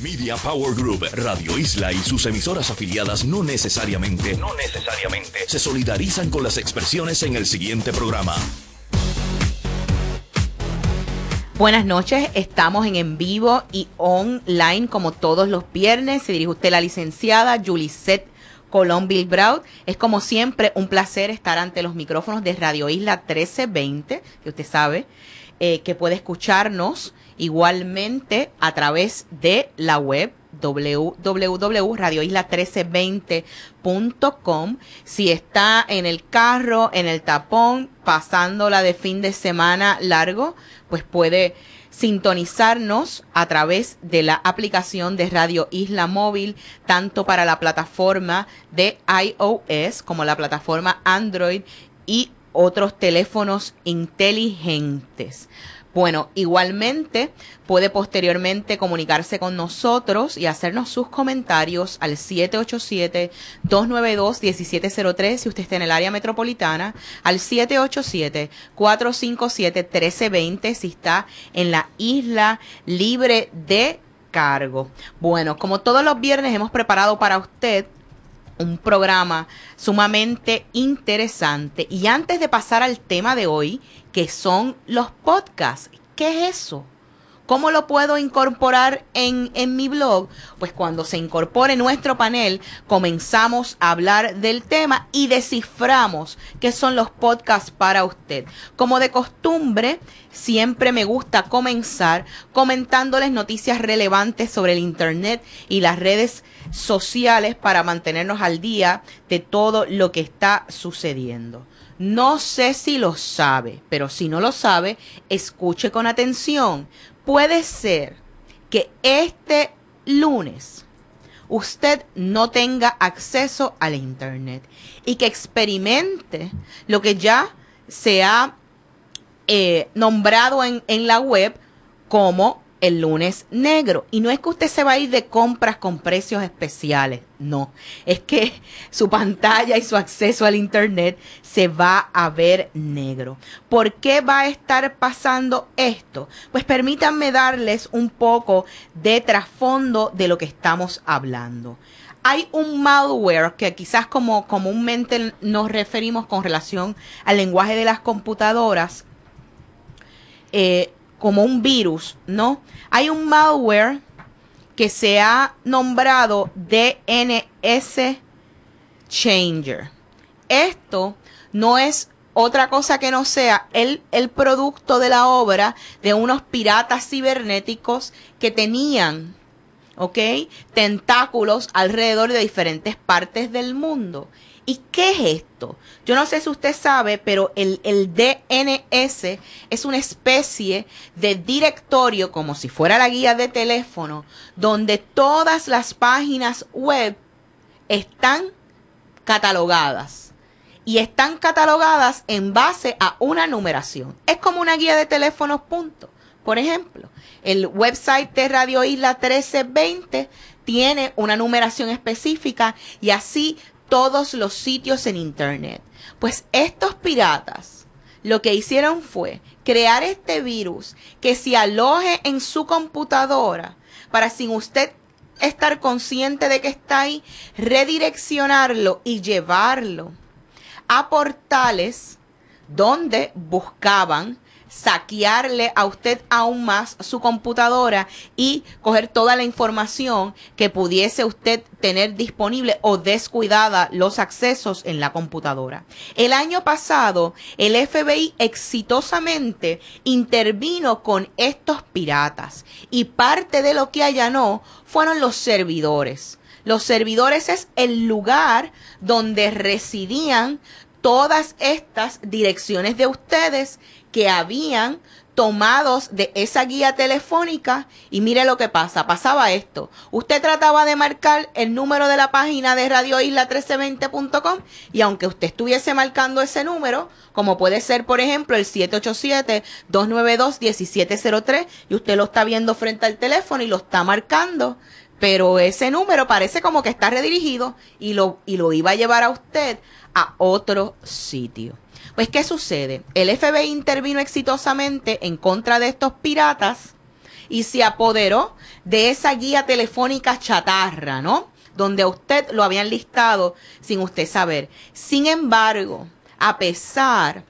Media Power Group, Radio Isla y sus emisoras afiliadas no necesariamente, no necesariamente se solidarizan con las expresiones en el siguiente programa. Buenas noches, estamos en en vivo y online como todos los viernes. Se dirige usted la licenciada Julisette Colón Bilbraud. Es como siempre un placer estar ante los micrófonos de Radio Isla 1320, que usted sabe eh, que puede escucharnos igualmente a través de la web www.radioisla1320.com. Si está en el carro, en el tapón, pasándola de fin de semana largo, pues puede sintonizarnos a través de la aplicación de Radio Isla Móvil, tanto para la plataforma de iOS como la plataforma Android y otros teléfonos inteligentes. Bueno, igualmente puede posteriormente comunicarse con nosotros y hacernos sus comentarios al 787-292-1703 si usted está en el área metropolitana, al 787-457-1320 si está en la isla libre de cargo. Bueno, como todos los viernes hemos preparado para usted un programa sumamente interesante. Y antes de pasar al tema de hoy, que son los podcasts, ¿qué es eso? ¿Cómo lo puedo incorporar en, en, mi blog? Pues cuando se incorpore nuestro panel, comenzamos a hablar del tema y desciframos qué son los podcasts para usted. Como de costumbre, siempre me gusta comenzar comentándoles noticias relevantes sobre el Internet y las redes sociales para mantenernos al día de todo lo que está sucediendo. No sé si lo sabe, pero si no lo sabe, escuche con atención puede ser que este lunes usted no tenga acceso al Internet y que experimente lo que ya se ha eh, nombrado en, en la web como el lunes negro. Y no es que usted se va a ir de compras con precios especiales, no. Es que su pantalla y su acceso al Internet se va a ver negro. ¿Por qué va a estar pasando esto? Pues permítanme darles un poco de trasfondo de lo que estamos hablando. Hay un malware que quizás como comúnmente nos referimos con relación al lenguaje de las computadoras, eh, como un virus, ¿no? Hay un malware que se ha nombrado DNS Changer. Esto no es otra cosa que no sea el, el producto de la obra de unos piratas cibernéticos que tenían, ¿ok? Tentáculos alrededor de diferentes partes del mundo. ¿Y qué es esto? Yo no sé si usted sabe, pero el, DNS es una especie de directorio, como si fuera la guía de teléfono, donde todas las páginas web están catalogadas. Y están catalogadas en base a una numeración. Es como una guía de teléfonos, punto. Por ejemplo, el website de Radio Isla 1320 tiene una numeración específica y así todos los sitios en Internet. Pues estos piratas lo que hicieron fue crear este virus que se aloje en su computadora para sin usted estar consciente de que está ahí, redireccionarlo y llevarlo a portales donde buscaban saquearle a usted aún más su computadora y coger toda la información que pudiese usted tener disponible o descuidada los accesos en la computadora. El año pasado, el FBI exitosamente intervino con estos piratas y parte de lo que allanó fueron los servidores. Los servidores es el lugar donde residían todas estas direcciones de ustedes que habían tomados de esa guía telefónica y mire lo que pasa, pasaba esto. Usted trataba de marcar el número de la página de Radio Isla 1320.com y aunque usted estuviese marcando ese número, como puede ser por ejemplo el 787-292-1703 y usted lo está viendo frente al teléfono y lo está marcando, pero ese número parece como que está redirigido y lo, y lo iba a llevar a usted a otro sitio. Pues, ¿qué sucede? El FBI intervino exitosamente en contra de estos piratas y se apoderó de esa guía telefónica chatarra, ¿no? Donde a usted lo habían listado sin usted saber. Sin embargo, a pesar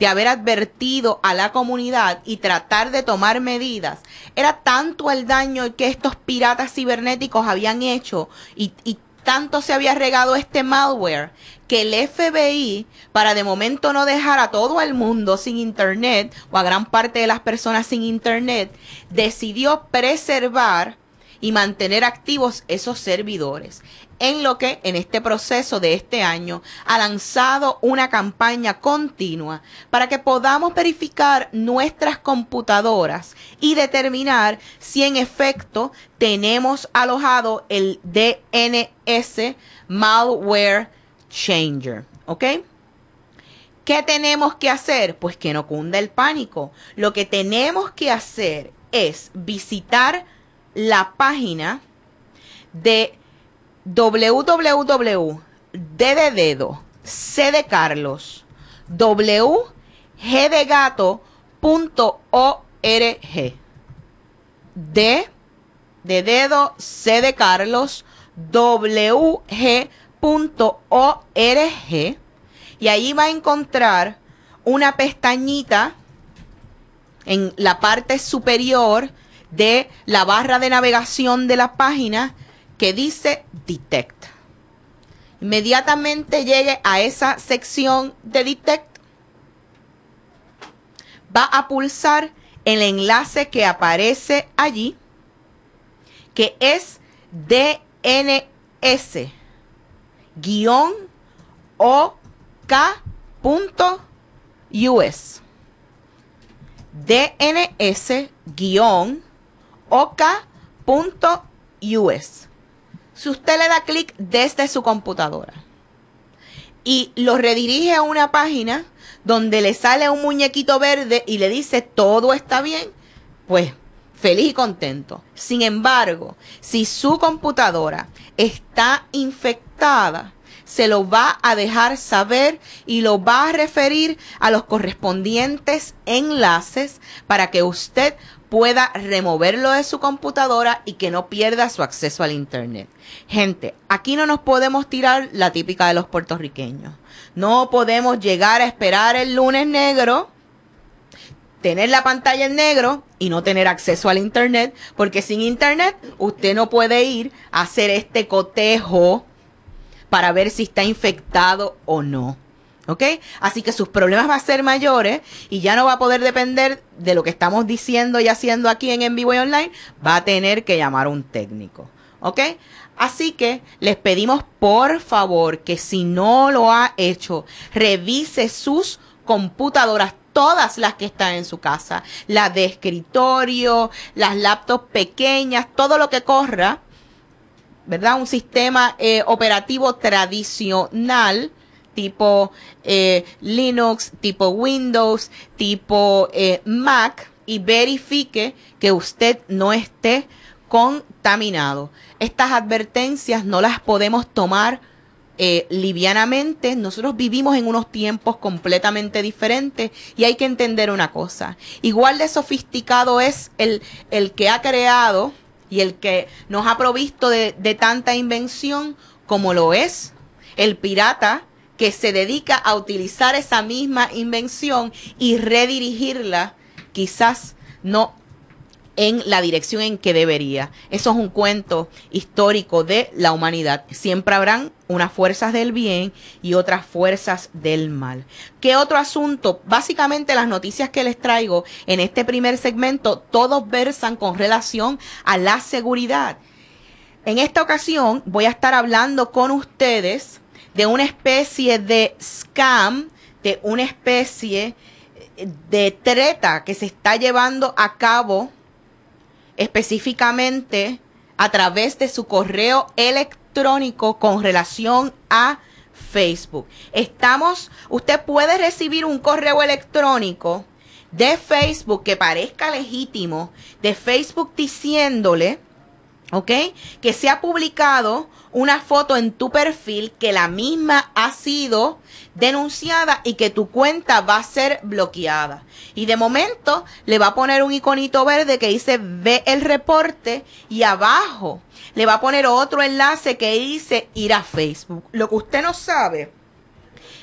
de haber advertido a la comunidad y tratar de tomar medidas, era tanto el daño que estos piratas cibernéticos habían hecho y, y tanto se había regado este malware que el FBI, para de momento no dejar a todo el mundo sin Internet o a gran parte de las personas sin Internet, decidió preservar y mantener activos esos servidores. En lo que en este proceso de este año ha lanzado una campaña continua para que podamos verificar nuestras computadoras y determinar si en efecto tenemos alojado el DNS malware changer. ¿Ok? ¿Qué tenemos que hacer? Pues que no cunda el pánico. Lo que tenemos que hacer es visitar la página de www de dedo, C de Carlos, W, G de gato, D de dedo, C de y ahí va a encontrar una pestañita en la parte superior de la barra de navegación de la página que dice Detect. Inmediatamente llegue a esa sección de Detect, va a pulsar el enlace que aparece allí, que es DNS guion OK.us. DNS guion OK.us. Si usted le da clic desde su computadora y lo redirige a una página donde le sale un muñequito verde y le dice todo está bien, pues feliz y contento. Sin embargo, si su computadora está infectada, se lo va a dejar saber y lo va a referir a los correspondientes enlaces para que usted pueda removerlo de su computadora y que no pierda su acceso al Internet. Gente, aquí no nos podemos tirar la típica de los puertorriqueños. No podemos llegar a esperar el lunes negro tener la pantalla en negro y no tener acceso al internet, porque sin internet usted no puede ir a hacer este cotejo para ver si está infectado o no. ¿Ok? Así que sus problemas van a ser mayores y ya no va a poder depender de lo que estamos diciendo y haciendo aquí en En Vivo y Online. Va a tener que llamar a un técnico. ¿Ok? Así que les pedimos por favor que si no lo ha hecho, revise sus computadoras todas las que están en su casa, las de escritorio, las laptops pequeñas, todo lo que corra, ¿verdad? Un sistema eh, operativo tradicional tipo eh, Linux, tipo Windows, tipo eh, Mac y verifique que usted no esté contaminado. Estas advertencias no las podemos tomar eh, livianamente, nosotros vivimos en unos tiempos completamente diferentes y hay que entender una cosa. Igual de sofisticado es el, el que ha creado y el que nos ha provisto de, de tanta invención como lo es el pirata que se dedica a utilizar esa misma invención y redirigirla quizás no en la dirección en que debería. Eso es un cuento histórico de la humanidad. Siempre habrán unas fuerzas del bien y otras fuerzas del mal. ¿Qué otro asunto? Básicamente las noticias que les traigo en este primer segmento, todos versan con relación a la seguridad. En esta ocasión voy a estar hablando con ustedes de una especie de scam, de una especie de treta que se está llevando a cabo específicamente a través de su correo electrónico con relación a Facebook. Estamos, usted puede recibir un correo electrónico de Facebook que parezca legítimo, de Facebook diciéndole ¿ok? Que se ha publicado una foto en tu perfil que la misma ha sido denunciada y que tu cuenta va a ser bloqueada. Y de momento le va a poner un iconito verde que dice ve el reporte y abajo le va a poner otro enlace que dice ir a Facebook. Lo que usted no sabe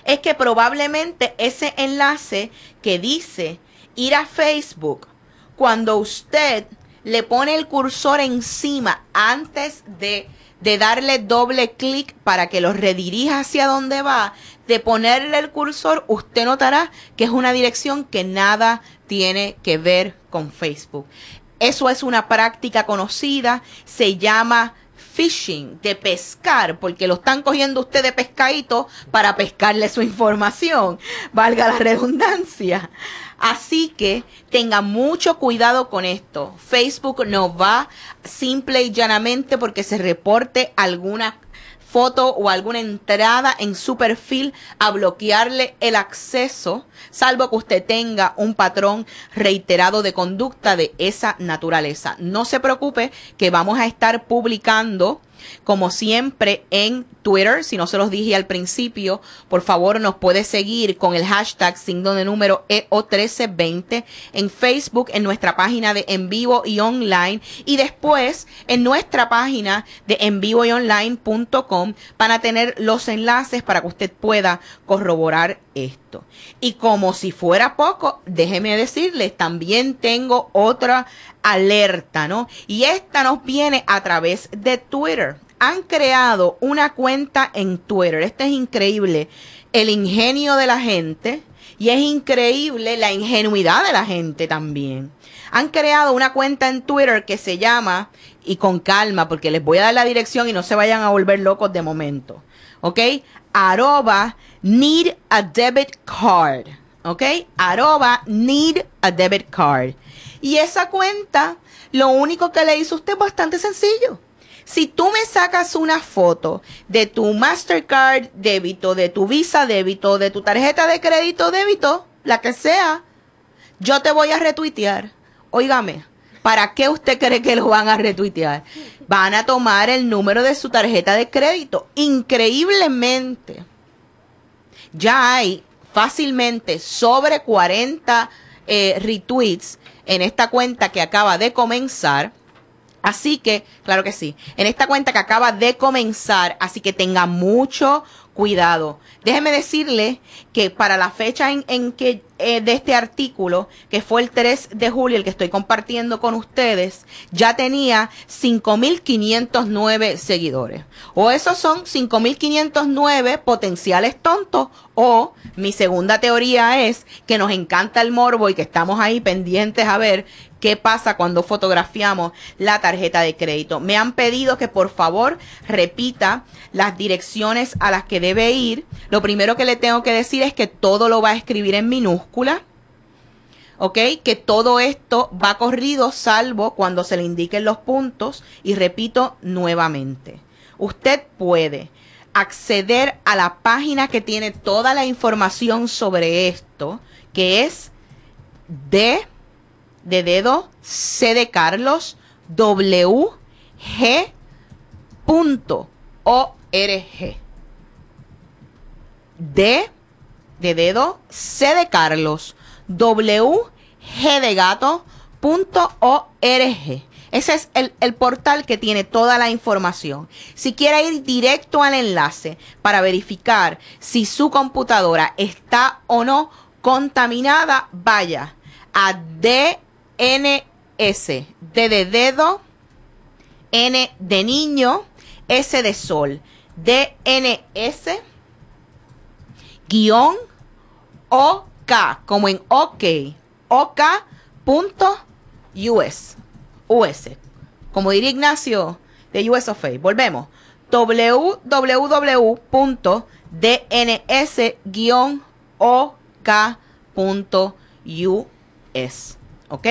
es que probablemente ese enlace que dice ir a Facebook, cuando usted le pone el cursor encima antes de, de darle doble clic para que lo redirija hacia donde va, de ponerle el cursor, usted notará que es una dirección que nada tiene que ver con Facebook. Eso es una práctica conocida, se llama fishing, de pescar, porque lo están cogiendo usted de pescadito para pescarle su información, valga la redundancia. Así que tenga mucho cuidado con esto. Facebook no va simple y llanamente porque se reporte alguna foto o alguna entrada en su perfil a bloquearle el acceso, salvo que usted tenga un patrón reiterado de conducta de esa naturaleza. No se preocupe que vamos a estar publicando como siempre en Twitter, si no se los dije al principio, por favor nos puede seguir con el hashtag signo de número EO1320 en Facebook, en nuestra página de en vivo y online y después en nuestra página de en vivo y online.com para tener los enlaces para que usted pueda corroborar esto. Y como si fuera poco, déjeme decirles, también tengo otra alerta, ¿no? Y esta nos viene a través de Twitter han creado una cuenta en Twitter. Esto es increíble. El ingenio de la gente y es increíble la ingenuidad de la gente también. Han creado una cuenta en Twitter que se llama, y con calma, porque les voy a dar la dirección y no se vayan a volver locos de momento. ¿Ok? Arroba need a debit card. ¿Ok? Arroba need a debit card. Y esa cuenta, lo único que le hizo usted es bastante sencillo si tú me sacas una foto de tu Mastercard débito, de tu Visa débito, de tu tarjeta de crédito débito, la que sea, yo te voy a retuitear. Óigame, ¿para qué usted cree que lo van a retuitear? Van a tomar el número de su tarjeta de crédito. Increíblemente, ya hay fácilmente sobre 40 eh, retweets en esta cuenta que acaba de comenzar Así que, claro que sí, en esta cuenta que acaba de comenzar, así que tenga mucho cuidado. Déjeme decirle que para la fecha en, que eh, de este artículo, que fue el 3 de julio, el que estoy compartiendo con ustedes, ya tenía 5.509 seguidores. O esos son 5.509 potenciales tontos, o mi segunda teoría es que nos encanta el morbo y que estamos ahí pendientes a ver qué pasa cuando fotografiamos la tarjeta de crédito. Me han pedido que por favor repita las direcciones a las que debe ir. Lo primero que le tengo que decir es que todo lo va a escribir en minúscula. ¿ok? Que todo esto va corrido salvo cuando se le indiquen los puntos y repito nuevamente. Usted puede acceder a la página que tiene toda la información sobre esto, que es de de dedo, C de Carlos, W, G, punto, O, R, G. D de dedo, C de Carlos, W, G de gato, punto, O, R, G. Ese es el, el, portal que tiene toda la información. Si quiere ir directo al enlace para verificar si su computadora está o no contaminada, vaya a D NS, D de dedo, N de niño, S de sol, DNS, guion, OK, como en OK, OK.us, US. Como diría Ignacio de US of A. Volvemos. www.dns-ok.us. ¿Ok?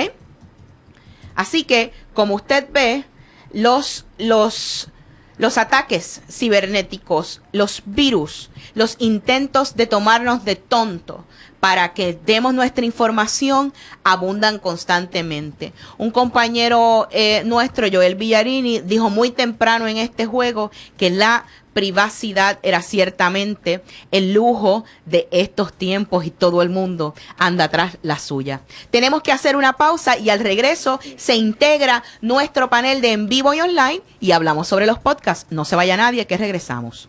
Así que, como usted ve, los, los los ataques cibernéticos, los virus, los intentos de tomarnos de tonto para que demos nuestra información abundan constantemente. Un compañero eh, nuestro, Joel Villarini, dijo muy temprano en este juego que la privacidad era ciertamente el lujo de estos tiempos y todo el mundo anda tras la suya. Tenemos que hacer una pausa y al regreso se integra nuestro panel de en vivo y online y hablamos sobre los podcasts. No se vaya nadie que regresamos.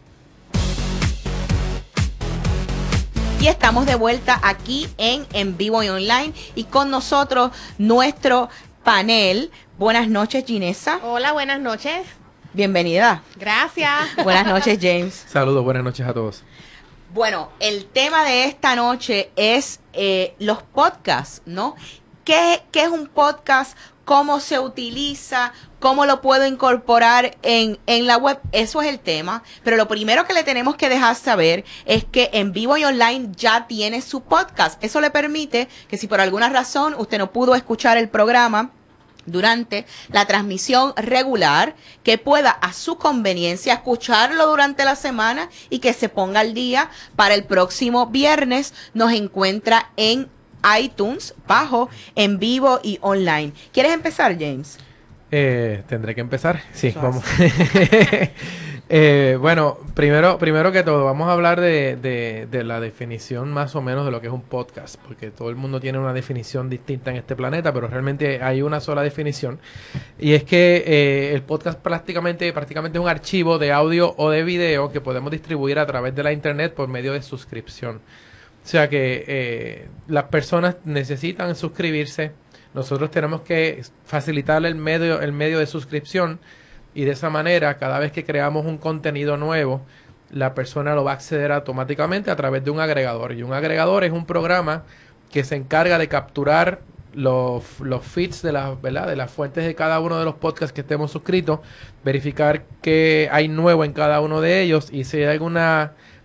Y estamos de vuelta aquí en En Vivo y Online y con nosotros nuestro panel. Buenas noches, Ginesa. Hola, buenas noches. Bienvenida. Gracias. Buenas noches, James. Saludos, buenas noches a todos. Bueno, el tema de esta noche es eh, los podcasts, ¿no? ¿Qué, ¿Qué es un podcast? ¿Cómo se utiliza? ¿Cómo lo puedo incorporar en, en la web? Eso es el tema. Pero lo primero que le tenemos que dejar saber es que en vivo y online ya tiene su podcast. Eso le permite que si por alguna razón usted no pudo escuchar el programa, durante la transmisión regular, que pueda a su conveniencia escucharlo durante la semana y que se ponga al día para el próximo viernes. Nos encuentra en iTunes, bajo, en vivo y online. ¿Quieres empezar, James? Eh, tendré que empezar. Sí, vamos. Eh, bueno, primero, primero que todo, vamos a hablar de, de, la definición más o menos de lo que es un podcast, porque todo el mundo tiene una definición distinta en este planeta, pero realmente hay una sola definición, y es que eh, el podcast prácticamente, prácticamente es un archivo de audio o de video que podemos distribuir a través de la internet por medio de suscripción. O sea que eh, las personas necesitan suscribirse, nosotros tenemos que facilitarle el medio, el medio de suscripción, y de esa manera cada vez que creamos un contenido nuevo, la persona lo va a acceder automáticamente a través de un agregador. Y un agregador es un programa que se encarga de capturar los, los feeds de, la, ¿verdad? de las fuentes de cada uno de los podcasts que estemos suscritos, verificar qué hay nuevo en cada uno de ellos y si hay algún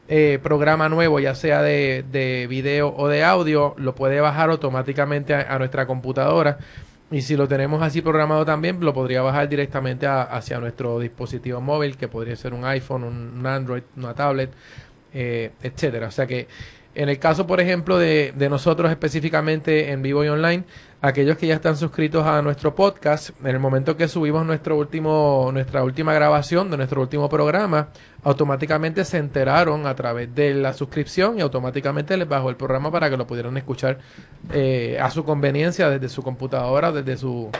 eh, programa nuevo, ya sea de, de, video o de audio, lo puede bajar automáticamente a nuestra computadora y si lo tenemos así programado también, lo podría bajar directamente hacia nuestro dispositivo móvil, que podría ser un iPhone, un, Android, una tablet, eh, etcétera. O sea que en el caso, por ejemplo, de, de, nosotros específicamente en vivo y online, aquellos que ya están suscritos a nuestro podcast, en el momento que subimos nuestro último, nuestra última grabación de nuestro último programa, automáticamente se enteraron a través de la suscripción y automáticamente les bajó el programa para que lo pudieran escuchar eh, a su conveniencia desde su computadora, desde su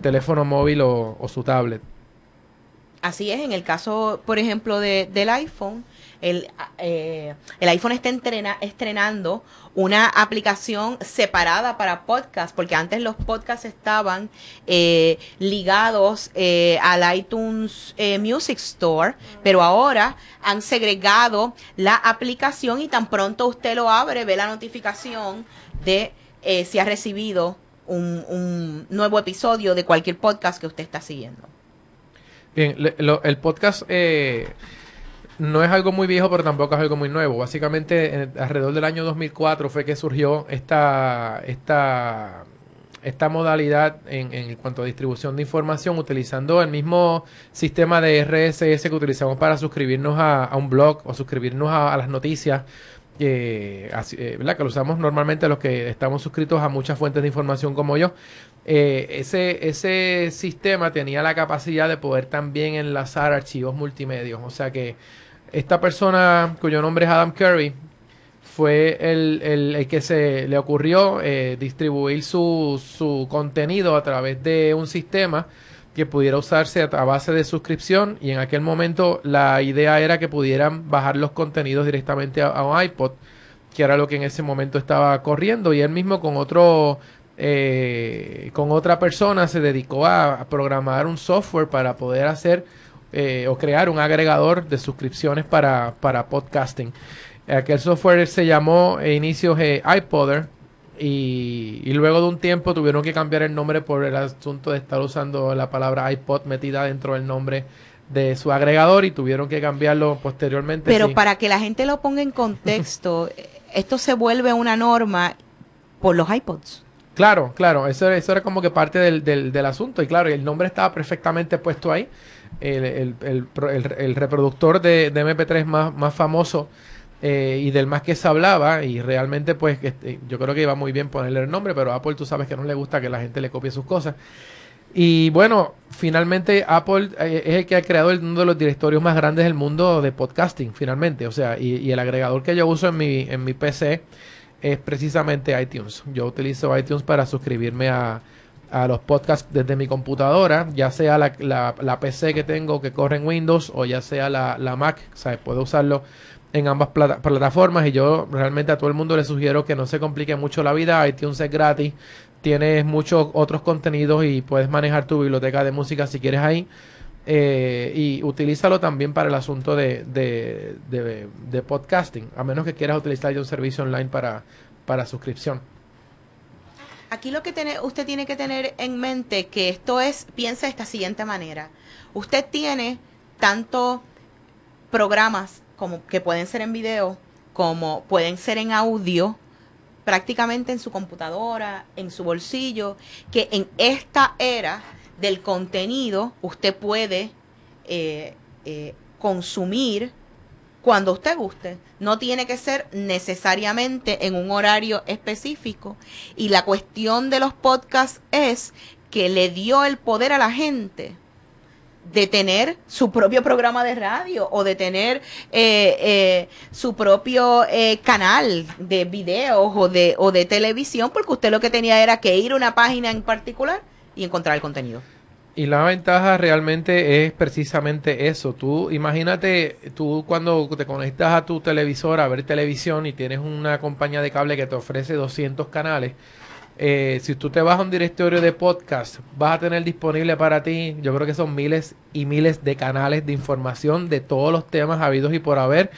teléfono móvil o, o su tablet. Así es, en el caso, por ejemplo, de, del iPhone, el, eh, el iPhone está estrenando una aplicación separada para podcast, porque antes los podcasts estaban eh, ligados eh, al iTunes Music Store, pero ahora han segregado la aplicación y tan pronto usted lo abre, ve la notificación de si ha recibido un, un nuevo episodio de cualquier podcast que usted está siguiendo. Bien, el podcast eh, no es algo muy viejo, pero tampoco es algo muy nuevo. Básicamente, alrededor del año 2004 fue que surgió esta, esta, esta modalidad en, en, cuanto a distribución de información, utilizando el mismo sistema de RSS que utilizamos para suscribirnos a, un blog o suscribirnos a, las noticias. Eh, que lo usamos normalmente los que estamos suscritos a muchas fuentes de información como yo. Eh, ese, ese sistema tenía la capacidad de poder también enlazar archivos multimedios. O sea que esta persona, cuyo nombre es Adam Curry, fue el, el, que se le ocurrió eh, distribuir su, su contenido a través de un sistema que pudiera usarse a, base de suscripción y en aquel momento la idea era que pudieran bajar los contenidos directamente a, un iPod, que era lo que en ese momento estaba corriendo y él mismo con otro eh, con otra persona se dedicó a, programar un software para poder hacer eh, o crear un agregador de suscripciones para, para podcasting. Aquel software se llamó e inicio iPodder y, y, luego de un tiempo tuvieron que cambiar el nombre por el asunto de estar usando la palabra iPod metida dentro del nombre de su agregador y tuvieron que cambiarlo posteriormente. Pero para que la gente lo ponga en contexto, esto se vuelve una norma por los iPods. Claro, claro, eso, eso era como que parte del, del, del asunto y claro, el nombre estaba perfectamente puesto ahí. El, el, el, reproductor de, de, MP3 más, más famoso eh, y del más que se hablaba y realmente pues este, yo creo que iba muy bien ponerle el nombre, pero a Apple tú sabes que no le gusta que la gente le copie sus cosas. Y bueno, finalmente Apple eh, es el que ha creado uno de los directorios más grandes del mundo de podcasting, finalmente. O sea, y, y, el agregador que yo uso en mi, en mi PC es precisamente iTunes. Yo utilizo iTunes para suscribirme a, a los podcasts desde mi computadora, ya sea la, la, PC que tengo que corre en Windows o ya sea la, la Mac. Sea, puedo usarlo en ambas plata plataformas y yo realmente a todo el mundo le sugiero que no se complique mucho la vida. iTunes es gratis, tienes muchos otros contenidos y puedes manejar tu biblioteca de música si quieres ahí. Eh, y utilízalo también para el asunto de, de, de, de, podcasting, a menos que quieras utilizar un servicio online para, para suscripción. Aquí lo que tiene, usted tiene que tener en mente que esto es, piensa de esta siguiente manera. Usted tiene tanto programas como que pueden ser en video, como pueden ser en audio, prácticamente en su computadora, en su bolsillo, que en esta era del contenido usted puede eh, eh, consumir cuando usted guste. No tiene que ser necesariamente en un horario específico. Y la cuestión de los podcasts es que le dio el poder a la gente de tener su propio programa de radio o de tener eh, eh, su propio eh, canal de videos o de, o de televisión, porque usted lo que tenía era que ir a una página en particular y encontrar el contenido. Y la ventaja realmente es precisamente eso. Tú imagínate, tú cuando te conectas a tu televisor a ver televisión y tienes una compañía de cable que te ofrece 200 canales, eh, si tú te vas a un directorio de podcast, vas a tener disponible para ti, yo creo que son miles y miles de canales de información de todos los temas habidos y por haber,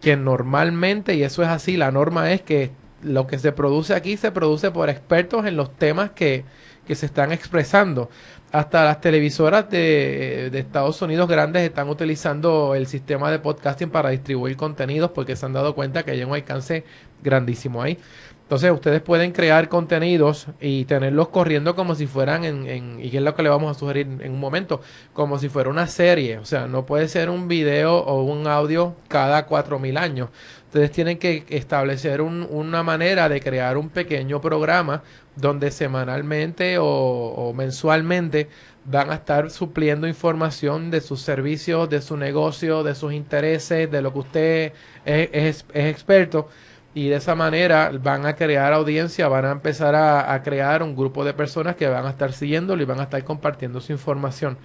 que normalmente, y eso es así, la norma es que lo que se produce aquí se produce por expertos en los temas que, que se están expresando. Hasta las televisoras de, de, Estados Unidos grandes están utilizando el sistema de podcasting para distribuir contenidos porque se han dado cuenta que hay un alcance grandísimo ahí. Entonces ustedes pueden crear contenidos y tenerlos corriendo como si fueran en, en, y es lo que le vamos a sugerir en un momento, como si fuera una serie. O sea, no puede ser un video o un audio cada cuatro mil años. Ustedes tienen que establecer un, una manera de crear un pequeño programa donde semanalmente o, mensualmente van a estar supliendo información de sus servicios, de su negocio, de sus intereses, de lo que usted es experto y de esa manera van a crear audiencia, van a empezar a, a, crear un grupo de personas que van a estar siguiéndolo y van a estar compartiendo su información.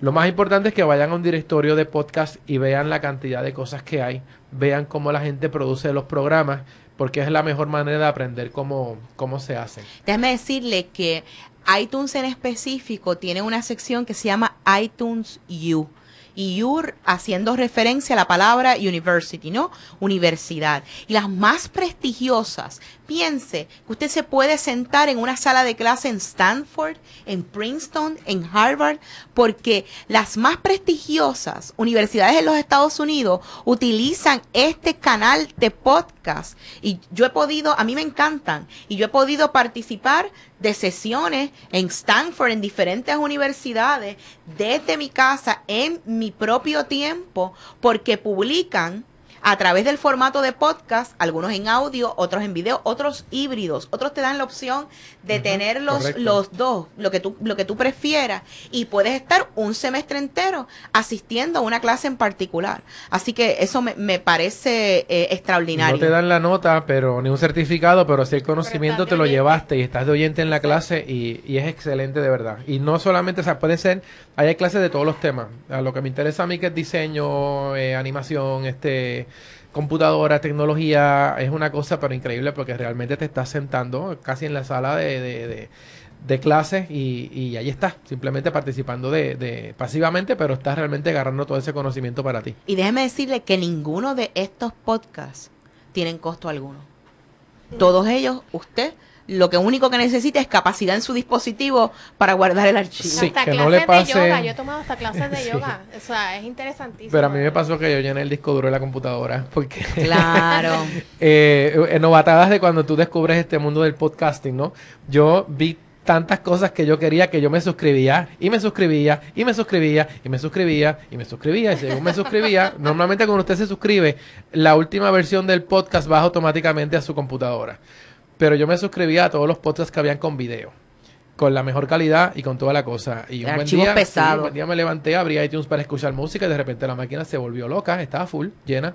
Lo más importante es que vayan a un directorio de podcast y vean la cantidad de cosas que hay, vean cómo la gente produce los programas, porque es la mejor manera de aprender cómo, cómo se hacen. Déjame decirle que iTunes en específico tiene una sección que se llama iTunes U y UR haciendo referencia a la palabra university, ¿no? Universidad. Y las más prestigiosas, piense que usted se puede sentar en una sala de clase en Stanford, en Princeton, en Harvard, porque las más prestigiosas universidades de los Estados Unidos utilizan este canal de podcast. Y yo he podido, a mí me encantan, y yo he podido participar de sesiones en Stanford, en diferentes universidades, desde mi casa, en mi propio tiempo, porque publican a través del formato de podcast, algunos en audio, otros en video, otros híbridos, otros te dan la opción de uh -huh, tener los, los dos, lo que tú lo que tú prefieras y puedes estar un semestre entero asistiendo a una clase en particular. Así que eso me, me parece eh, extraordinario. No te dan la nota, pero ni un certificado, pero si el conocimiento te lo llevaste y estás de oyente en la clase y, y, es excelente de verdad. Y no solamente, o sea, puede ser, hay clases de todos los temas. A lo que me interesa a mí que es diseño, eh, animación, este computadora, tecnología, es una cosa pero increíble porque realmente te estás sentando casi en la sala de, de, clases y, y, ahí estás, simplemente participando de, de, pasivamente, pero estás realmente agarrando todo ese conocimiento para ti. Y déjeme decirle que ninguno de estos podcasts tienen costo alguno. Todos ellos usted lo que único que necesita es capacidad en su dispositivo para guardar el archivo. Sí, hasta que clases no le pase- de yoga. Yo he tomado hasta clases de Sí. yoga. O sea, es interesantísimo. Pero a mí me pasó que yo llené el disco duro de la computadora porque Claro. eh, eh, novatadas de cuando tú descubres este mundo del podcasting, ¿no? Yo vi tantas cosas que yo quería que yo me suscribía y me suscribía y me suscribía y me suscribía y me suscribía y según me suscribía, normalmente cuando usted se suscribe, la última versión del podcast baja automáticamente a su computadora. Pero yo me suscribía a todos los podcasts que habían con video. Con la mejor calidad y con toda la cosa. Y un buen un día me levanté, abrí iTunes para escuchar música y de repente la máquina se volvió loca, estaba full, llena.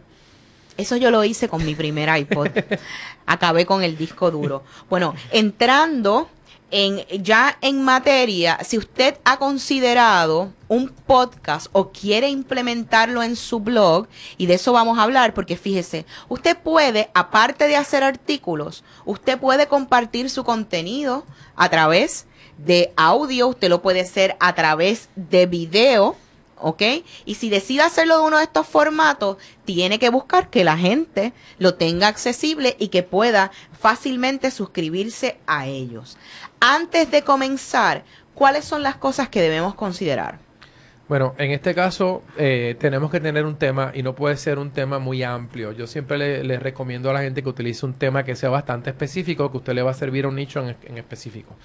Eso yo lo hice con mi primer iPod. Acabé con el disco duro. Bueno, entrando en ya en materia, si usted ha considerado un podcast o quiere implementarlo en su blog, y de eso vamos a hablar, porque fíjese, usted puede, aparte de hacer artículos, usted puede compartir su contenido a través de audio, usted lo puede hacer a través de video, ¿ok? Y si decide hacerlo de uno de estos formatos, tiene que buscar que la gente lo tenga accesible y que pueda fácilmente suscribirse a ellos. Antes de comenzar, ¿cuáles son las cosas que debemos considerar? Bueno, en este caso eh, tenemos que tener un tema y no puede ser un tema muy amplio. Yo siempre le, recomiendo a la gente que utilice un tema que sea bastante específico, que usted le va a servir a un nicho en, en específico.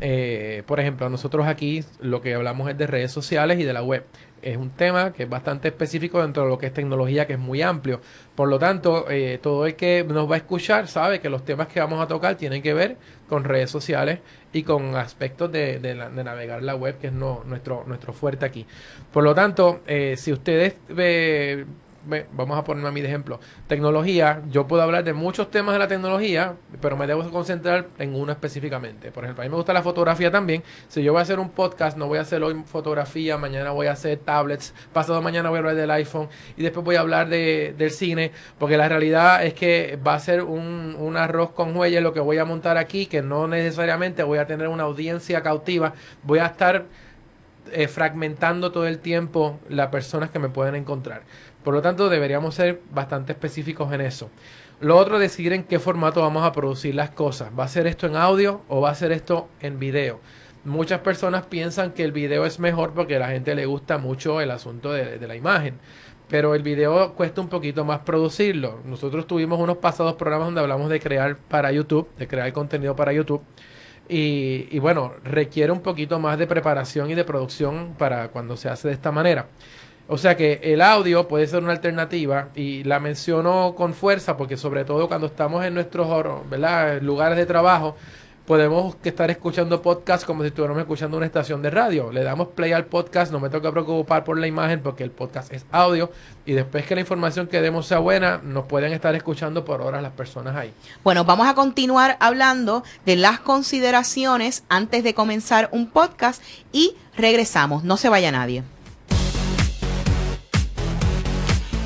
Eh, por ejemplo, nosotros aquí lo que hablamos es de redes sociales y de la web. Es un tema que es bastante específico dentro de lo que es tecnología, que es muy amplio. Por lo tanto, eh, todo el que nos va a escuchar sabe que los temas que vamos a tocar tienen que ver con redes sociales y con aspectos de, de navegar la web, que es no- nuestro, nuestro fuerte aquí. Por lo tanto, eh, si ustedes eh, vamos a ponerme a mí de ejemplo, tecnología, yo puedo hablar de muchos temas de la tecnología, pero me debo concentrar en uno específicamente. Por ejemplo, a mí me gusta la fotografía también. Si yo voy a hacer un podcast, no voy a hacer hoy fotografía, mañana voy a hacer tablets, pasado mañana voy a hablar del iPhone y después voy a hablar de, del cine, porque la realidad es que va a ser un, un arroz con huellas lo que voy a montar aquí, que no necesariamente voy a tener una audiencia cautiva, voy a estar eh, fragmentando todo el tiempo las personas que me pueden encontrar. Por lo tanto, deberíamos ser bastante específicos en eso. Lo otro, decidir en qué formato vamos a producir las cosas. ¿Va a ser esto en audio o va a ser esto en video? Muchas personas piensan que el video es mejor porque a la gente le gusta mucho el asunto de, la imagen. Pero el video cuesta un poquito más producirlo. Nosotros tuvimos unos pasados programas donde hablamos de crear para YouTube, de crear contenido para YouTube. Y bueno, requiere un poquito más de preparación y de producción para cuando se hace de esta manera. O sea que el audio puede ser una alternativa y la menciono con fuerza porque sobre todo cuando estamos en nuestros lugares de trabajo podemos estar escuchando podcast como si estuviéramos escuchando una estación de radio. Le damos play al podcast, no me toca preocupar por la imagen porque el podcast es audio y después que la información que demos sea buena, nos pueden estar escuchando por horas las personas ahí. Bueno, vamos a continuar hablando de las consideraciones antes de comenzar un podcast y regresamos. No se vaya nadie.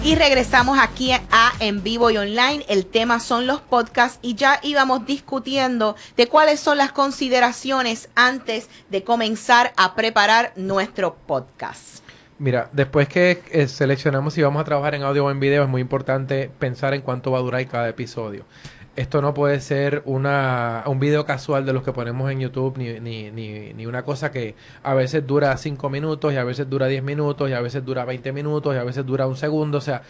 Y regresamos aquí a En Vivo y Online. El tema son los podcasts y ya íbamos discutiendo de cuáles son las consideraciones antes de comenzar a preparar nuestro podcast. Mira, después que eh, seleccionamos si vamos a trabajar en audio o en video, es muy importante pensar en cuánto va a durar cada episodio. Esto no puede ser una, un video casual de los que ponemos en YouTube, ni, ni, ni, ni una cosa que a veces dura 5 minutos, y a veces dura 10 minutos, y a veces dura 20 minutos, y a veces dura un segundo. O sea,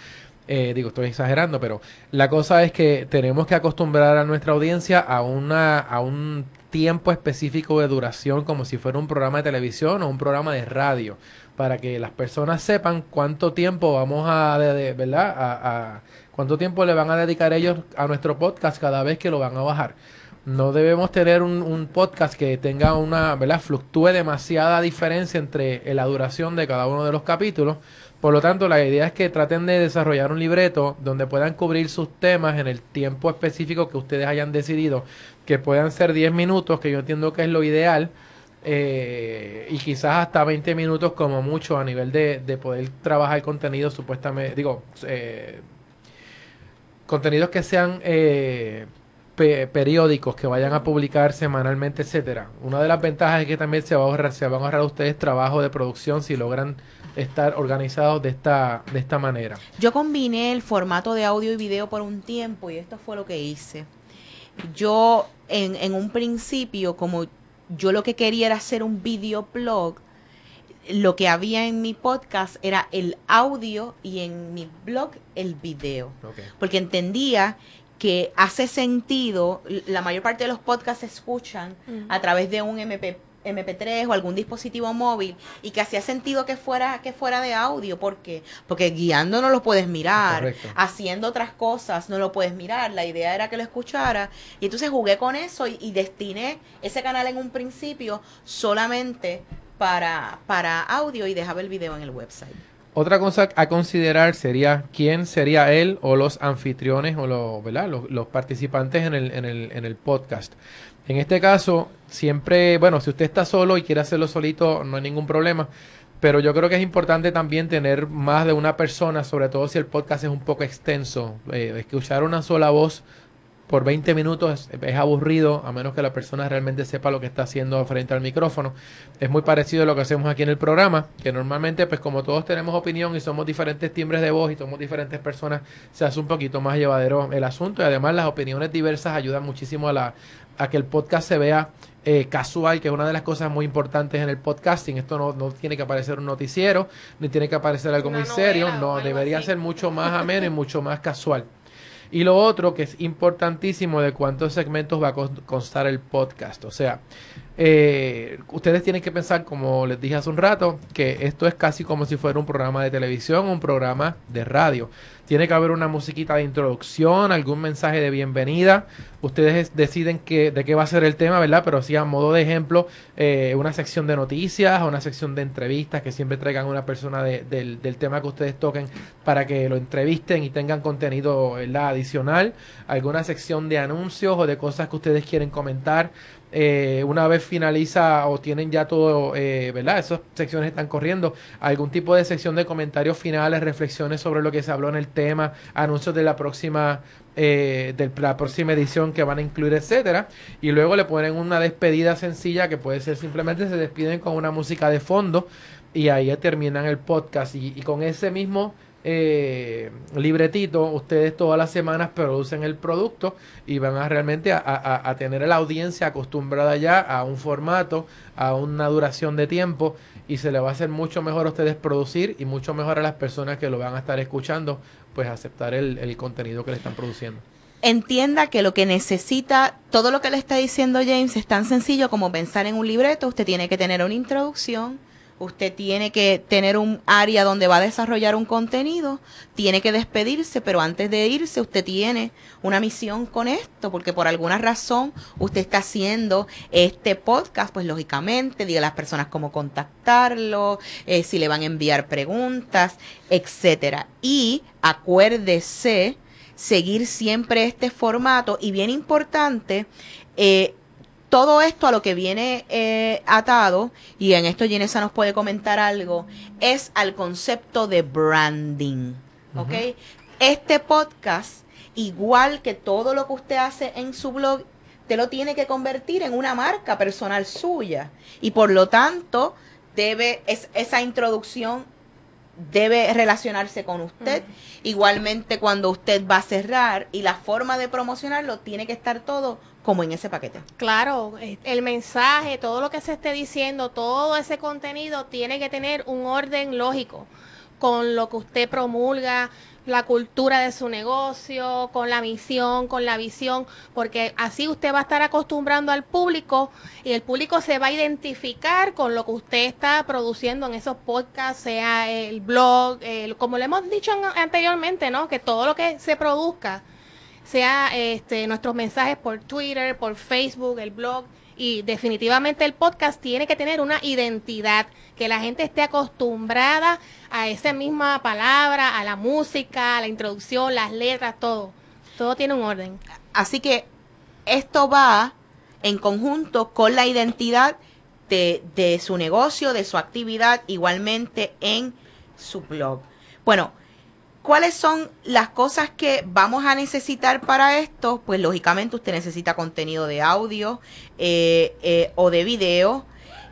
eh, digo, estoy exagerando, pero la cosa es que tenemos que acostumbrar a nuestra audiencia a, una, a un tiempo específico de duración, como si fuera un programa de televisión o un programa de radio, para que las personas sepan cuánto tiempo vamos a, ¿verdad? A, a- cuánto tiempo le van a dedicar ellos a nuestro podcast cada vez que lo van a bajar. No debemos tener un, podcast que tenga una, ¿verdad? Fluctúe demasiada diferencia entre la duración de cada uno de los capítulos. Por lo tanto, la idea es que traten de desarrollar un libreto donde puedan cubrir sus temas en el tiempo específico que ustedes hayan decidido, que puedan ser 10 minutos, que yo entiendo que es lo ideal, eh, y quizás hasta 20 minutos como mucho a nivel de, de poder trabajar contenido supuestamente, digo, eh, contenidos que sean eh, pe- periódicos, que vayan a publicar semanalmente, etcétera. Una de las ventajas es que también se va a ahorrar, se van a ahorrar ustedes trabajo de producción si logran estar organizados de esta, de esta manera. Yo combiné el formato de audio y video por un tiempo y esto fue lo que hice. yo en, en un principio, como yo lo que quería era hacer un videoblog, lo que había en mi podcast era el audio y en mi blog el video. Porque entendía que hace sentido, la mayor parte de los podcasts se escuchan a través de un MP, MP3 o algún dispositivo móvil y que hacía sentido que fuera que fuera de audio, ¿por qué? Porque guiando no lo puedes mirar, Correcto. haciendo otras cosas no lo puedes mirar, la idea era que lo escuchara y entonces jugué con eso y, y destiné ese canal en un principio solamente para, para audio y dejaba el video en el website. Otra cosa a considerar sería quién sería él o los anfitriones o los, los participantes en el, en, el, en el podcast. En este caso, siempre, bueno, si usted está solo y quiere hacerlo solito, no hay ningún problema. Pero yo creo que es importante también tener más de una persona, sobre todo si el podcast es un poco extenso. Eh, escuchar una sola voz por 20 minutos es, es aburrido, a menos que la persona realmente sepa lo que está haciendo frente al micrófono. Es muy parecido a lo que hacemos aquí en el programa, que normalmente, pues como todos tenemos opinión y somos diferentes timbres de voz y somos diferentes personas, se hace un poquito más llevadero el asunto y además las opiniones diversas ayudan muchísimo a, la, a que el podcast se vea eh, casual, que es una de las cosas muy importantes en el podcasting. Esto no, no tiene que aparecer un noticiero, ni tiene que aparecer algo Una muy serio, novela no, debería así. ser mucho más ameno y mucho más casual. Y lo otro que es importantísimo de cuántos segmentos va a cons- constar el podcast. O sea, eh, ustedes tienen que pensar, como les dije hace un rato, que esto es casi como si fuera un programa de televisión un programa de radio. Tiene que haber una musiquita de introducción, algún mensaje de bienvenida. Ustedes deciden que, de qué va a ser el tema, ¿verdad? Pero sí, a modo de ejemplo, eh, una sección de noticias, una sección de entrevistas, que siempre traigan una persona de- del, tema que ustedes toquen para que lo entrevisten y tengan contenido adicional. Alguna sección de anuncios o de cosas que ustedes quieren comentar. Eh, una vez finaliza o tienen ya todo, eh, ¿verdad? Esas secciones están corriendo. Algún tipo de sección de comentarios finales, reflexiones sobre lo que se habló en el tema, anuncios de la próxima, eh, de la próxima edición que van a incluir, etcétera. Y luego le ponen una despedida sencilla que puede ser simplemente se despiden con una música de fondo y ahí terminan el podcast. Y, con ese mismo eh, libretito, ustedes todas las semanas producen el producto y van a realmente a- a tener a la audiencia acostumbrada ya a un formato, a una duración de tiempo y se le va a hacer mucho mejor a ustedes producir y mucho mejor a las personas que lo van a estar escuchando, pues aceptar el, contenido que le están produciendo. entienda que lo que necesita, todo lo que le está diciendo James es tan sencillo como pensar en un libreto. Usted tiene que tener una introducción, usted tiene que tener un área donde va a desarrollar un contenido, tiene que despedirse, pero antes de irse usted tiene una misión con esto, porque por alguna razón usted está haciendo este podcast, pues lógicamente diga a las personas cómo contactarlo, eh, si le van a enviar preguntas, etcétera. Y acuérdese seguir siempre este formato y bien importante, eh, todo esto a lo que viene eh, atado, y en esto Ginesa nos puede comentar algo, es al concepto de branding. ¿Ok? Este podcast, igual que todo lo que usted hace en su blog, te lo tiene que convertir en una marca personal suya. Y por lo tanto, debe, es, esa introducción debe relacionarse con usted. Igualmente cuando usted va a cerrar y la forma de promocionarlo tiene que estar todo como en ese paquete. Claro, eh, el mensaje, todo lo que se esté diciendo, todo ese contenido tiene que tener un orden lógico con lo que usted promulga, la cultura de su negocio, con la misión, con la visión, porque así usted va a estar acostumbrando al público y el público se va a identificar con lo que usted está produciendo en esos podcasts, sea el blog, el- como le hemos dicho an- anteriormente, ¿no? Que todo lo que se produzca sea este, nuestros mensajes por Twitter, por Facebook, el blog. Y definitivamente el podcast tiene que tener una identidad, que la gente esté acostumbrada a esa misma palabra, a la música, a la introducción, las letras, todo. Todo tiene un orden. Así que esto va en conjunto con la identidad de, de su negocio, de su actividad, igualmente en su blog. Bueno, ¿cuáles son las cosas que vamos a necesitar para esto? Pues lógicamente usted necesita contenido de audio eh, eh, o de video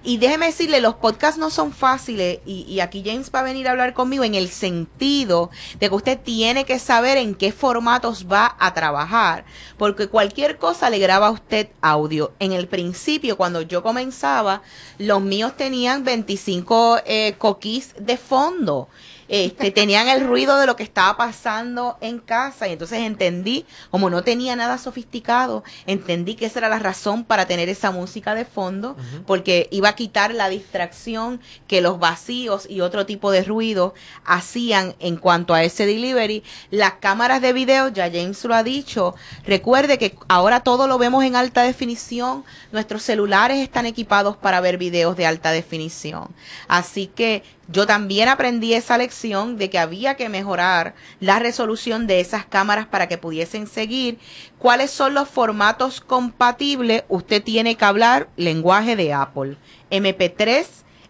Y déjeme decirle, los podcasts no son fáciles y, aquí James va a venir a hablar conmigo en el sentido de que usted tiene que saber en qué formatos va a trabajar, porque cualquier cosa le graba a usted audio. En el principio, cuando yo comenzaba, los míos tenían 25 eh, coquis de fondo este, tenían el ruido de lo que estaba pasando en casa y entonces entendí, como no tenía nada sofisticado, entendí que esa era la razón para tener esa música de fondo, porque iba a quitar la distracción que los vacíos y otro tipo de ruido hacían en cuanto a ese delivery. Las cámaras de video, ya James lo ha dicho, recuerde que ahora todo lo vemos en alta definición, nuestros celulares están equipados para ver videos de alta definición. Así que yo también aprendí esa lección de que había que mejorar la resolución de esas cámaras para que pudiesen seguir. ¿Cuáles son los formatos compatibles? Usted tiene que hablar lenguaje de Apple. MP3,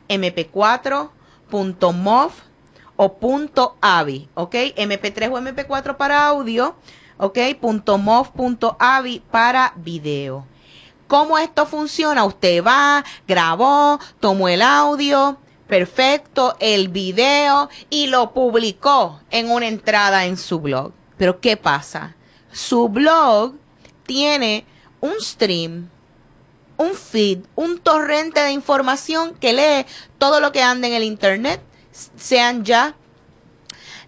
MP4, .mov o .avi, ¿ok? MP3 o MP4 para audio, ¿ok? .mov, .avi para video. ¿Cómo esto funciona? Usted va, grabó, tomó el audio, perfecto el video y lo publicó en una entrada en su blog. Pero ¿qué pasa? Su blog tiene un stream, un feed, un torrente de información que lee todo lo que anda en el internet, sean ya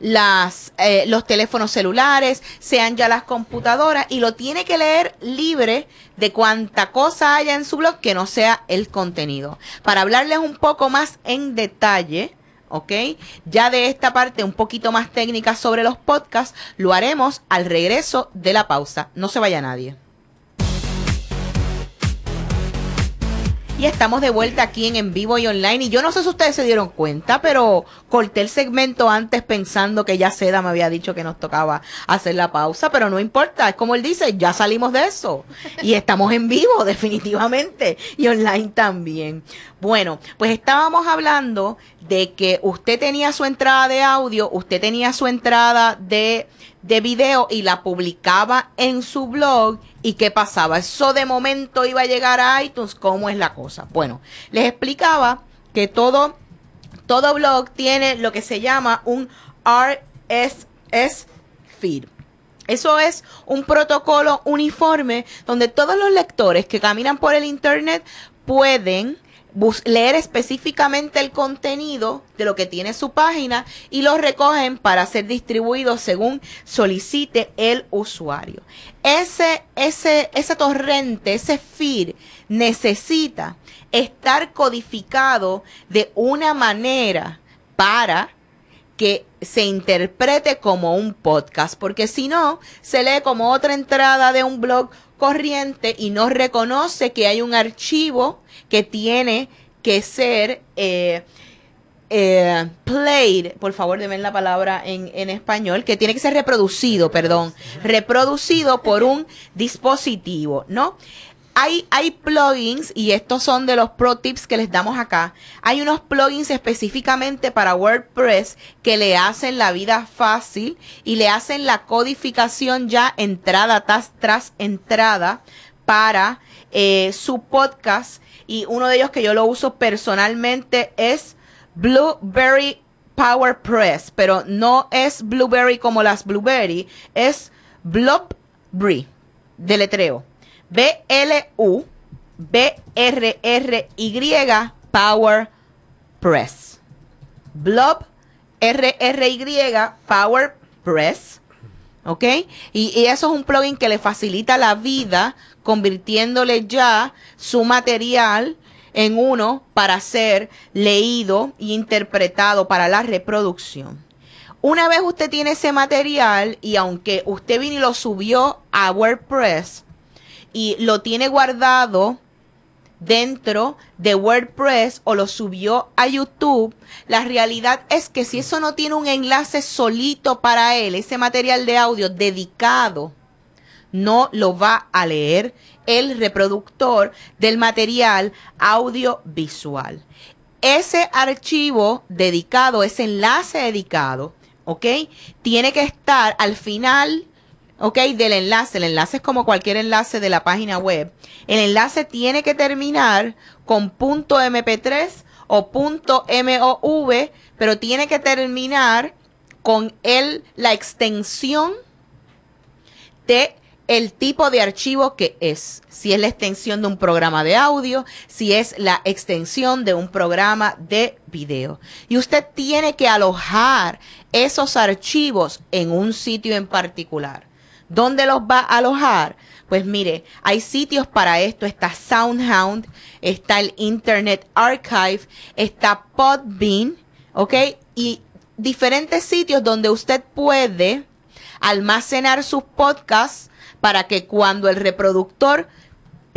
las, eh, los teléfonos celulares, sean ya las computadoras, y lo tiene que leer libre de cuanta cosa haya en su blog que no sea el contenido. Para hablarles un poco más en detalle, ¿ok? Ya de esta parte un poquito más técnica sobre los podcasts, lo haremos al regreso de la pausa. No se vaya nadie. Y estamos de vuelta aquí en En Vivo y Online. Y yo no sé si ustedes se dieron cuenta, pero corté el segmento antes pensando que ya Seda me había dicho que nos tocaba hacer la pausa, pero no importa. Es como él dice, ya salimos de eso. Y estamos en vivo, definitivamente. Y online también. Bueno, pues estábamos hablando de que usted tenía su entrada de audio, usted tenía su entrada de de video y la publicaba en su blog y qué pasaba. Eso de momento iba a llegar a iTunes, ¿cómo es la cosa? Bueno, les explicaba que todo, todo blog tiene lo que se llama un RSS feed. Eso es un protocolo uniforme donde todos los lectores que caminan por el Internet pueden leer específicamente el contenido de lo que tiene su página y lo recogen para ser distribuido según solicite el usuario. Ese, ese, ese torrente, ese feed necesita estar codificado de una manera para que se interprete como un podcast, porque si no, se lee como otra entrada de un blog corriente y no reconoce que hay un archivo que tiene que ser eh, eh, played, por favor, denme la palabra en, en, español, que tiene que ser reproducido, perdón, reproducido por un dispositivo, ¿no? Hay, plugins, y estos son de los pro tips que les damos acá. Hay unos plugins específicamente para WordPress que le hacen la vida fácil y le hacen la codificación ya entrada tras, tras entrada para eh, su podcast. Y uno de ellos que yo lo uso personallemente es Blueberry PowerPress, pero no es Blueberry como las Blueberry, es Blobberry, letreo. B-L-U B-R-R-Y Power Press. Blob R-R-Y Power Press. ¿Ok? Y, y, eso es un plugin que le facilita la vida convirtiéndole ya su material en uno para ser leído e interpretado para la reproducción. Una vez usted tiene ese material y aunque usted vino y lo subió a WordPress, y lo tiene guardado dentro de WordPress o lo subió a YouTube, la realidad es que si eso no tiene un enlace solito para él, ese material de audio dedicado, no lo va a leer el reproductor del material audiovisual. Ese archivo dedicado, ese enlace dedicado, ¿ok? Tiene que estar al final ¿ok? Del enlace. El enlace es como cualquier enlace de la página web. El enlace tiene que terminar con punto .mp3 o punto .mov, pero tiene que terminar con el, la extensión de el tipo de archivo que es, si es la extensión de un programa de audio, si es la extensión de un programa de video. Y usted tiene que alojar esos archivos en un sitio en particular. ¿Dónde los va a alojar? Pues mire, hay sitios para esto. Está SoundHound, está el Internet Archive, está Podbean, ¿ok? Y diferentes sitios donde usted puede almacenar sus podcasts para que cuando el reproductor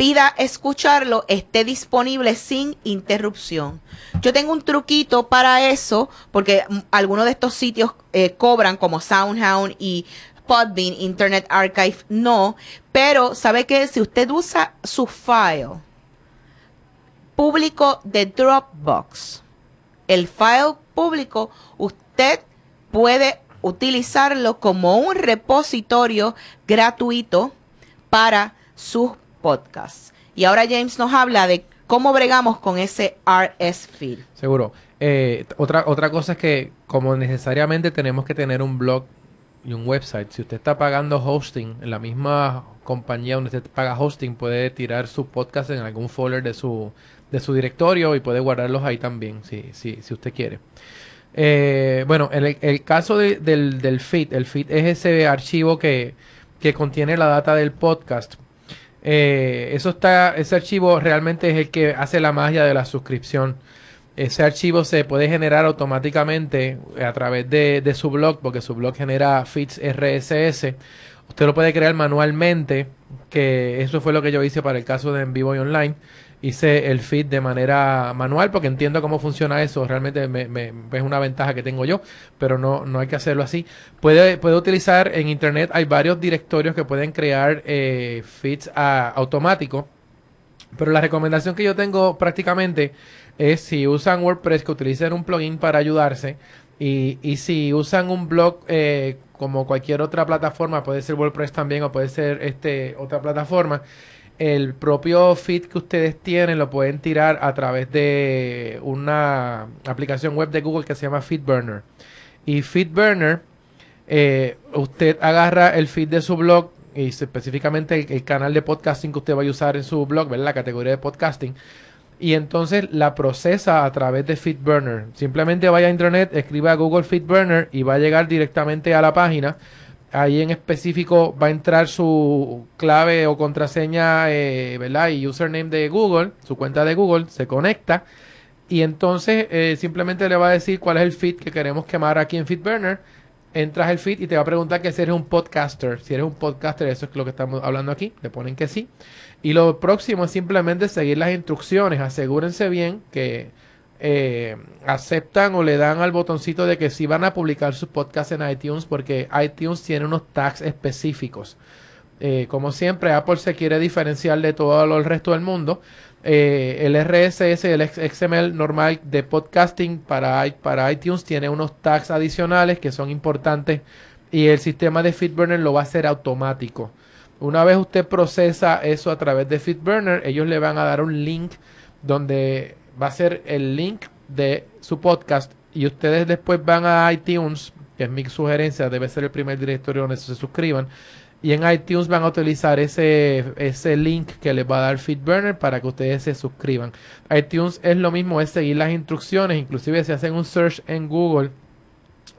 pida escucharlo esté disponible sin interrupción. Yo tengo un truquito para eso, porque algunos de estos sitios eh, cobran como SoundHound y Podbean, Internet Archive, no. Pero, ¿sabe que Si usted usa su file público de Dropbox, el file público, usted puede utilizarlo como un repositorio gratuito para sus podcasts. Y ahora James nos habla de cómo bregamos con ese RS feed. Seguro. Eh, otra, otra cosa es que como necesariamente tenemos que tener un blog y un website. Si usted está pagando hosting en la misma compañía donde usted paga hosting, puede tirar su podcast en algún folder de su, de su directorio y puede guardarlos ahí también, si, si, si usted quiere. Eh, bueno, en el, caso del, del feed, el feed es ese archivo que, que contiene la data del podcast. Eh, eso está, ese archivo realmente es el que hace la magia de la suscripción ese archivo se puede generar automáticamente a través de, su blog, porque su blog genera feeds RSS. Usted lo puede crear manualmente, que eso fue lo que yo hice para el caso de En Vivo y Online. Hice el feed de manera manual porque entiendo cómo funciona eso. Realmente me, es una ventaja que tengo yo, pero no, no hay que hacerlo así. Puede, puede utilizar en Internet, hay varios directorios que pueden crear eh, feeds ah, automáticos. Pero la recomendación que yo tengo prácticamente es si usan WordPress que utilicen un plugin para ayudarse y, y si usan un blog eh, como cualquier otra plataforma, puede ser WordPress también o puede ser este otra plataforma, el propio feed que ustedes tienen lo pueden tirar a través de una aplicación web de Google que se llama FeedBurner. Y FeedBurner, eh, usted agarra el feed de su blog y específicamente el, canal de podcasting que usted vaya a usar en su blog, ¿verdad? La categoría de podcasting y entonces la procesa a través de FeedBurner. Simplemente vaya a internet, escriba Google FeedBurner y va a llegar directamente a la página. Ahí en específico va a entrar su clave o contraseña, eh, ¿verdad? Y username de Google, su cuenta de Google, se conecta y entonces eh, simplemente le va a decir cuál es el feed que queremos quemar aquí en FeedBurner. Entras el feed y te va a preguntar que si eres un podcaster. Si eres un podcaster, eso es lo que estamos hablando aquí. Le ponen que sí. Y lo próximo es simplemente seguir las instrucciones. Asegúrense bien que eh, aceptan o le dan al botoncito de que si van a publicar su podcast en iTunes porque iTunes tiene unos tags específicos. Eh, como siempre, Apple se quiere diferenciar de todo el resto del mundo. Eh, el RSS, el XML normal de podcasting para, para iTunes tiene unos tags adicionales que son importantes y el sistema de FeedBurner lo va a hacer automático. Una vez usted procesa eso a través de FeedBurner, ellos le van a dar un link donde va a ser el link de su podcast y ustedes después van a iTunes, que es mi sugerencia, debe ser el primer directorio donde se suscriban. Y en iTunes van a utilizar ese, ese link que les va a dar FeedBurner para que ustedes se suscriban. iTunes es lo mismo, es seguir las instrucciones. Inclusive si hacen un search en Google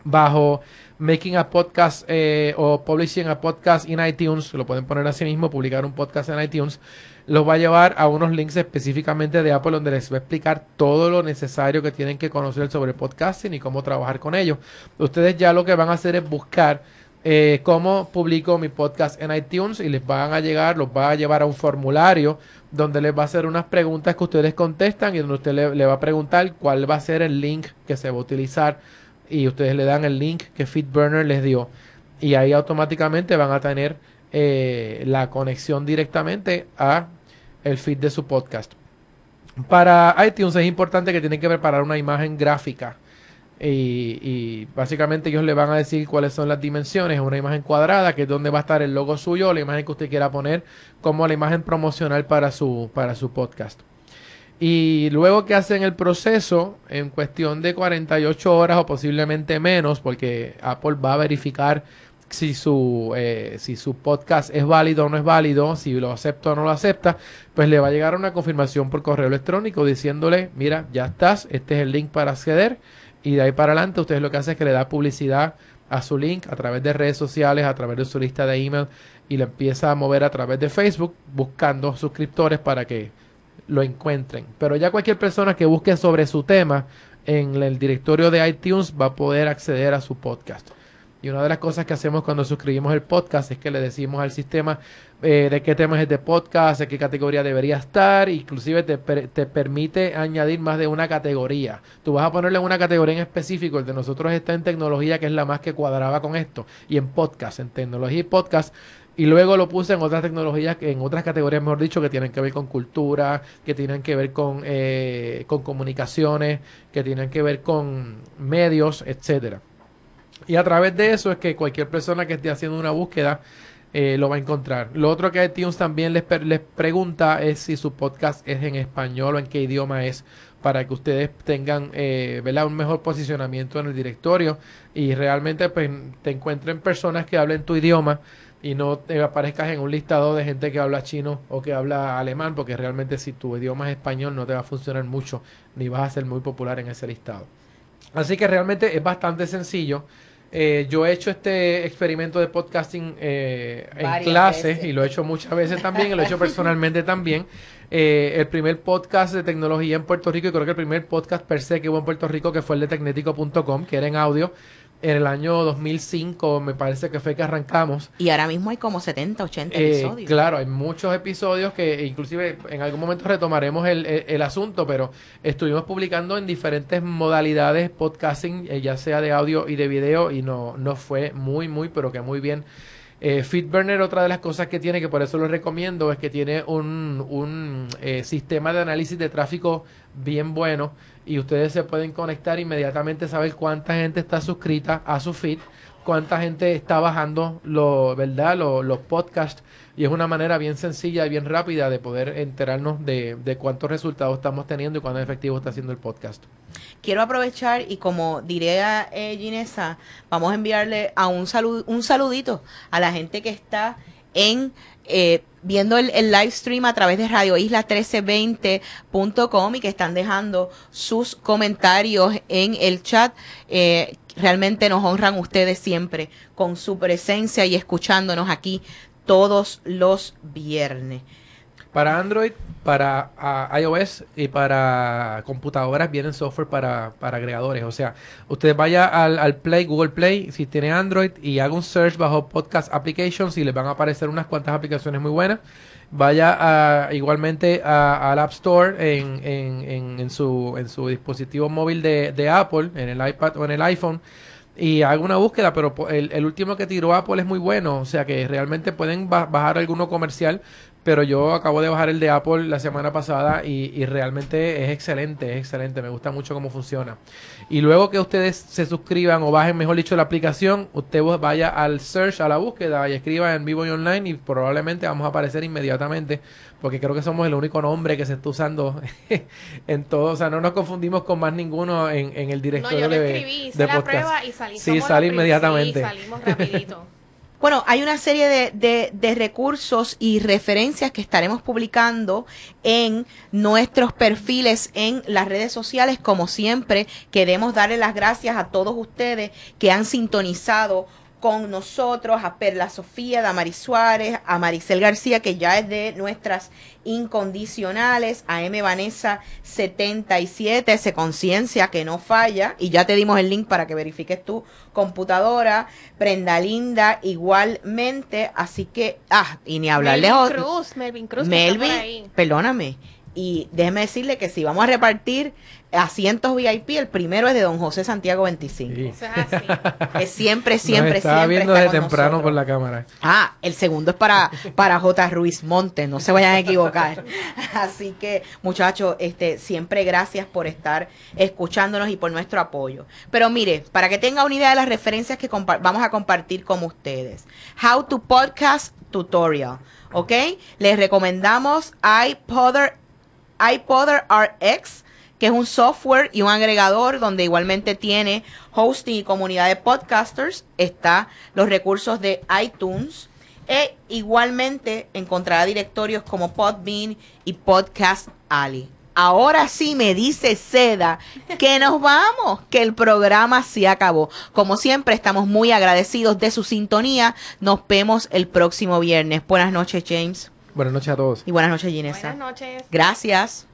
bajo making a podcast eh, o publishing a podcast in iTunes, lo pueden poner así mismo, publicar un podcast en iTunes, los va a llevar a unos links específicamente de Apple donde les va a explicar todo lo necesario que tienen que conocer sobre podcasting y cómo trabajar con ellos. Ustedes ya lo que van a hacer es buscar eh, cómo publico mi podcast en iTunes y les van a llegar, los va a llevar a un formulario donde les va a hacer unas preguntas que ustedes contestan y donde usted le va a preguntar cuál va a ser el link que se va a utilizar y ustedes le dan el link que FeedBurner les dio y ahí automáticamente van a tener eh, la conexión directamente a el feed de su podcast. Para iTunes es importante que tienen que preparar una imagen gráfica y, y, básicamente ellos le van a decir cuáles son las dimensiones, una imagen cuadrada, que es donde va a estar el logo suyo, la imagen que usted quiera poner como la imagen promocional para su, para su podcast. Y luego que hacen el proceso, en cuestión de 48 horas o posiblemente menos, porque Apple va a verificar si su, eh, si su podcast es válido o no es válido, si lo acepta o no lo acepta, pues le va a llegar una confirmación por correo electrónico diciéndole, mira, ya estás, este es el link para acceder y de ahí para adelante usted lo que hace es que le da publicidad a su link a través de redes sociales, a través de su lista de email y le empieza a mover a través de Facebook buscando suscriptores para que lo encuentren. Pero ya cualquier persona que busque sobre su tema en el directorio de iTunes va a poder acceder a su podcast. Y una de las cosas que hacemos cuando suscribimos el podcast es que le decimos al sistema eh, de qué temas es de podcast, de qué categoría debería estar, inclusive te, te, permite añadir más de una categoría. Tú vas a ponerle una categoría en específico, el de nosotros está en tecnología, que es la más que cuadraba con esto, y en podcast, en tecnología y podcast. Y luego lo puse en otras tecnologías, en otras categorías, mejor dicho, que tienen que ver con cultura, que tienen que ver con, eh, con comunicaciones, que tienen que ver con medios, etcétera. Y a través de eso es que cualquier persona que esté haciendo una búsqueda eh, lo va a encontrar. Lo otro que iTunes también les, les pregunta es si su podcast es en español o en qué idioma es para que ustedes tengan eh, un mejor posicionamiento en el directorio y realmente pues, te encuentren personas que hablen tu idioma y no te aparezcas en un listado de gente que habla chino o que habla alemán, porque realmente si tu idioma es español no te va a funcionar mucho ni vas a ser muy popular en ese listado. Así que realmente es bastante sencillo. Eh, yo he hecho este experimento de podcasting eh, en clases y lo he hecho muchas veces también, y lo he hecho personalmente también. Eh, el primer podcast de tecnología en Puerto Rico, y creo que el primer podcast per se que hubo en Puerto Rico, que fue el de tecnético.com, que era en audio, en el año 2005 me parece que fue que arrancamos. Y ahora mismo hay como 70, 80 eh, episodios. Claro, hay muchos episodios que inclusive en algún momento retomaremos el, el, asunto, pero estuvimos publicando en diferentes modalidades podcasting, eh, ya sea de audio y de video, y no, no fue muy, muy, pero que muy bien. Eh, FitBurner, otra de las cosas que tiene, que por eso lo recomiendo, es que tiene un, un eh, sistema de análisis de tráfico bien bueno y ustedes se pueden conectar inmediatamente, saber cuánta gente está suscrita a su feed, cuánta gente está bajando lo, ¿verdad? los podcasts y es una manera bien sencilla y bien rápida de poder enterarnos de, de cuántos resultados estamos teniendo y cuán efectivo está haciendo el podcast. Quiero aprovechar y como diría eh, Ginesa, vamos a enviarle a un, salud, un saludito a la gente que está en eh, viendo el, live stream a través de Radio Isla 1320.com y que están dejando sus comentarios en el chat. Eh, realmente nos honran ustedes siempre con su presencia y escuchándonos aquí todos los viernes. Para Android, para ah, iOS y para computadoras vienen software para, para agregadores. O sea, usted vaya al, Play, Google Play, si tiene Android, y haga un search bajo Podcast Applications y le van a aparecer unas cuantas aplicaciones muy buenas. Vaya a, igualmente al App Store en, en, en, su, en su dispositivo móvil de, de Apple, en el iPad o en el iPhone y haga una búsqueda, pero el, el, último que tiró Apple es muy bueno, o sea que realmente pueden bajar alguno comercial, pero yo acabo de bajar el de Apple la semana pasada y, realmente es excelente, es excelente, me gusta mucho cómo funciona. Y luego que ustedes se suscriban o bajen, mejor dicho, la aplicación, usted vaya al search, a la búsqueda y escriba en vivo y online y probablemente vamos a aparecer inmediatamente, porque creo que somos el único nombre que se está usando en todo, o sea, no nos confundimos con más ninguno en, el directorio no, yo de, escribí, de la prueba y salí, sí, sale inmediatamente. Sí, salimos rapidito. Bueno, hay una serie de, de, recursos y referencias que estaremos publicando en nuestros perfiles en las redes sociales. Como siempre, queremos darle las gracias a todos ustedes que han sintonizado con nosotros, a Perla Sofía, a Damaris Suárez, a Maricel García, que ya es de nuestras incondicionales, a M. Vanessa 77, ese conciencia que no falla, y ya te dimos el link para que verifiques tu computadora, Prenda Linda igualmente, así que, ah, y ni hablarle Melvin Cruz, Melvin Cruz, Melvin, perdóname, Y déjeme decirle que si vamos a repartir asientos VIP, el primero es de don José Santiago 25. Sí. Eso es así. Es siempre, Nos siempre, estaba siempre. viendo está desde con temprano nosotros. por la cámara. Ah, el segundo es para, para J. Ruiz Montes, no se vayan a equivocar. Así que, muchachos, este, siempre gracias por estar escuchándonos y por nuestro apoyo. Pero mire, para que tenga una idea de las referencias que vamos a compartir con ustedes. How to Podcast Tutorial, ¿ok? Les recomendamos iPodder, iPodder RX que es un software y un agregador donde igualmente tiene hosting y comunidad de podcasters, está los recursos de iTunes e igualmente encontrará directorios como Podbean y Podcast Alley. Ahora sí me dice Seda que nos vamos, que el programa se acabó. Como siempre, estamos muy agradecidos de su sintonía. Nos vemos el próximo viernes. Buenas noches, James. Buenas noches a todos. Y buenas noches, Ginesa. Buenas noches. Gracias.